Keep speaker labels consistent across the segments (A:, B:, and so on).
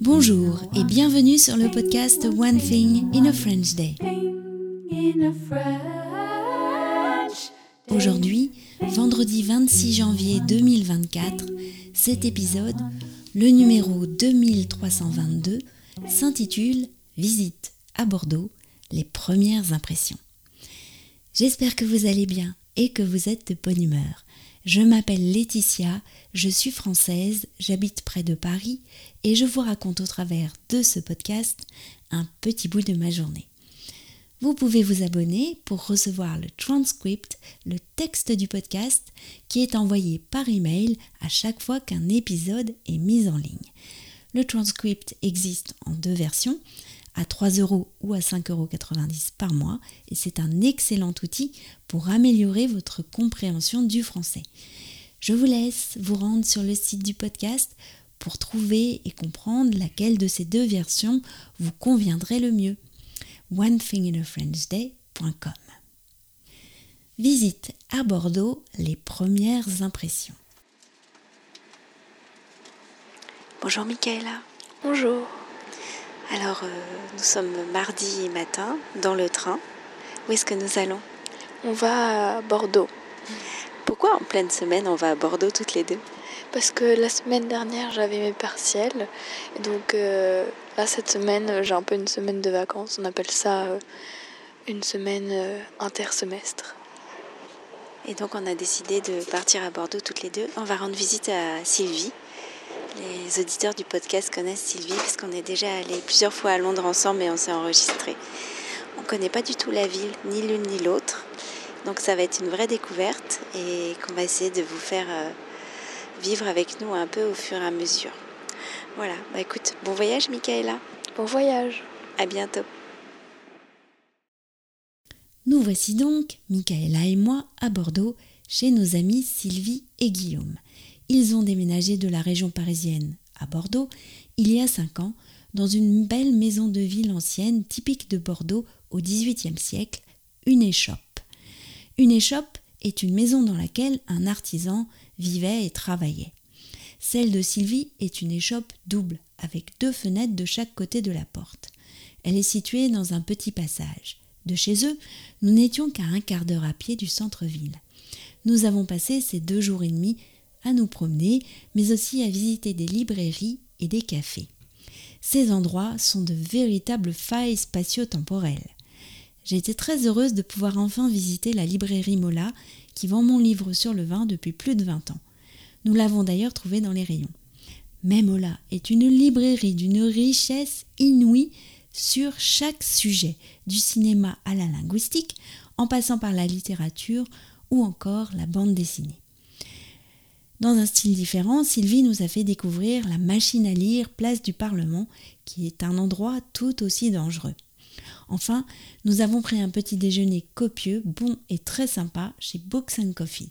A: Bonjour et bienvenue sur le podcast One Thing in a French Day. Aujourd'hui, vendredi 26 janvier 2024, cet épisode, le numéro 2322, s'intitule Visite à Bordeaux, les premières impressions. J'espère que vous allez bien et que vous êtes de bonne humeur. Je m'appelle Laetitia, je suis française, j'habite près de Paris et je vous raconte au travers de ce podcast un petit bout de ma journée. Vous pouvez vous abonner pour recevoir le transcript, le texte du podcast qui est envoyé par email à chaque fois qu'un épisode est mis en ligne. Le transcript existe en deux versions, à 3 euros ou à 5,90 euros par mois et c'est un excellent outil pour améliorer votre compréhension du français. Je vous laisse vous rendre sur le site du podcast pour trouver et comprendre laquelle de ces deux versions vous conviendrait le mieux. onethinginafrenchday.com Visite à Bordeaux les premières impressions. Bonjour Michaela.
B: Bonjour.
A: Alors, euh, nous sommes mardi matin dans le train. Où est-ce que nous allons?
B: On va à Bordeaux.
A: Pourquoi en pleine semaine on va à Bordeaux toutes les deux?
B: Parce que la semaine dernière j'avais mes partiels. Et donc euh, là cette semaine j'ai un peu une semaine de vacances. On appelle ça euh, une semaine intersemestre.
A: Et donc on a décidé de partir à Bordeaux toutes les deux. On va rendre visite à Sylvie les auditeurs du podcast connaissent Sylvie parce qu'on est déjà allé plusieurs fois à Londres ensemble et on s'est enregistré. On ne connaît pas du tout la ville, ni l'une ni l'autre. Donc ça va être une vraie découverte et qu'on va essayer de vous faire euh, vivre avec nous un peu au fur et à mesure. Voilà, bah écoute, bon voyage Michaela.
B: Bon voyage.
A: À bientôt. Nous voici donc, Michaela et moi, à Bordeaux, chez nos amis Sylvie et Guillaume. Ils ont déménagé de la région parisienne à Bordeaux il y a cinq ans dans une belle maison de ville ancienne typique de Bordeaux au XVIIIe siècle, une échoppe. Une échoppe est une maison dans laquelle un artisan vivait et travaillait. Celle de Sylvie est une échoppe double, avec deux fenêtres de chaque côté de la porte. Elle est située dans un petit passage. De chez eux, nous n'étions qu'à un quart d'heure à pied du centre-ville. Nous avons passé ces deux jours et demi à nous promener, mais aussi à visiter des librairies et des cafés. Ces endroits sont de véritables failles spatio-temporelles. J'ai été très heureuse de pouvoir enfin visiter la librairie Mola, qui vend mon livre sur le vin depuis plus de 20 ans. Nous l'avons d'ailleurs trouvé dans les rayons. Mais Mola est une librairie d'une richesse inouïe sur chaque sujet, du cinéma à la linguistique, en passant par la littérature ou encore la bande dessinée. Dans un style différent, Sylvie nous a fait découvrir la machine à lire Place du Parlement, qui est un endroit tout aussi dangereux. Enfin, nous avons pris un petit déjeuner copieux, bon et très sympa chez Books Coffee,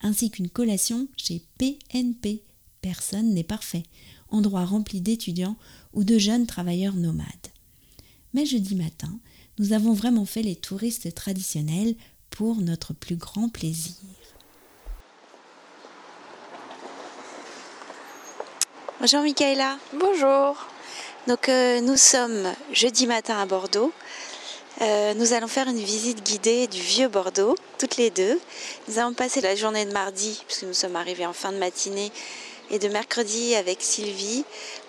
A: ainsi qu'une collation chez PNP. Personne n'est parfait, endroit rempli d'étudiants ou de jeunes travailleurs nomades. Mais jeudi matin, nous avons vraiment fait les touristes traditionnels pour notre plus grand plaisir. Bonjour Michaela.
B: Bonjour.
A: Donc euh, nous sommes jeudi matin à Bordeaux. Euh, nous allons faire une visite guidée du vieux Bordeaux, toutes les deux. Nous avons passé la journée de mardi, puisque nous sommes arrivés en fin de matinée, et de mercredi avec Sylvie.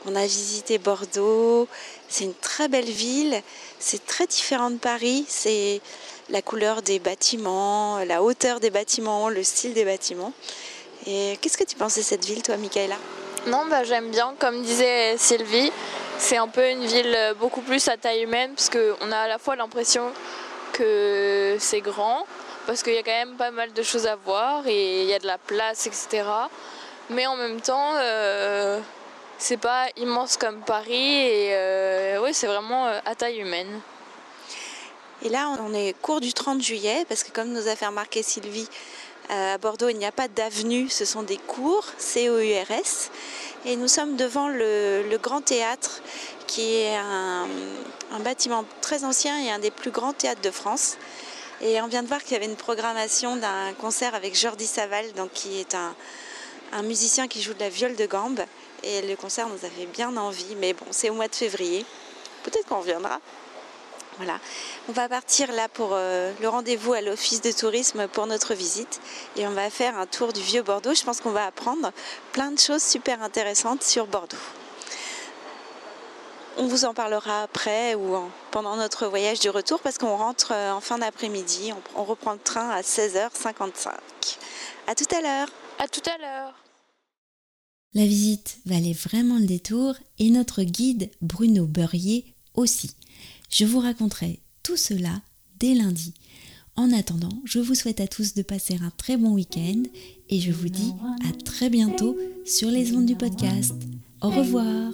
A: On a visité Bordeaux. C'est une très belle ville. C'est très différent de Paris. C'est la couleur des bâtiments, la hauteur des bâtiments, le style des bâtiments. Et qu'est-ce que tu penses de cette ville, toi, Michaela?
B: Non, bah, j'aime bien. Comme disait Sylvie, c'est un peu une ville beaucoup plus à taille humaine parce qu'on a à la fois l'impression que c'est grand parce qu'il y a quand même pas mal de choses à voir et il y a de la place, etc. Mais en même temps, euh, c'est pas immense comme Paris et euh, oui, c'est vraiment euh, à taille humaine.
A: Et là, on est cours du 30 juillet parce que comme nous a fait remarquer Sylvie, à Bordeaux, il n'y a pas d'avenue, ce sont des cours, C-O-U-R-S. Et nous sommes devant le, Grand Théâtre, qui est un, bâtiment très ancien et un des plus grands théâtres de France. Et on vient de voir qu'il y avait une programmation d'un concert avec Jordi Saval, donc qui est un, musicien qui joue de la viole de gambe. et le concert nous a fait bien envie, mais bon, c'est au mois de février. Peut-être qu'on reviendra. Voilà. On va partir là pour euh, le rendez-vous à l'office de tourisme pour notre visite et on va faire un tour du vieux Bordeaux. Je pense qu'on va apprendre plein de choses super intéressantes sur Bordeaux. On vous en parlera après ou pendant notre voyage du retour parce qu'on rentre euh, en fin d'après-midi. On, on reprend le train à 16h55. À tout à l'heure.
B: À tout à l'heure.
C: La visite valait vraiment le détour et notre guide Bruno Beurrier aussi. Je vous raconterai tout cela dès lundi. En attendant, je vous souhaite à tous de passer un très bon week-end et je vous dis à très bientôt sur les ondes du podcast. Au revoir.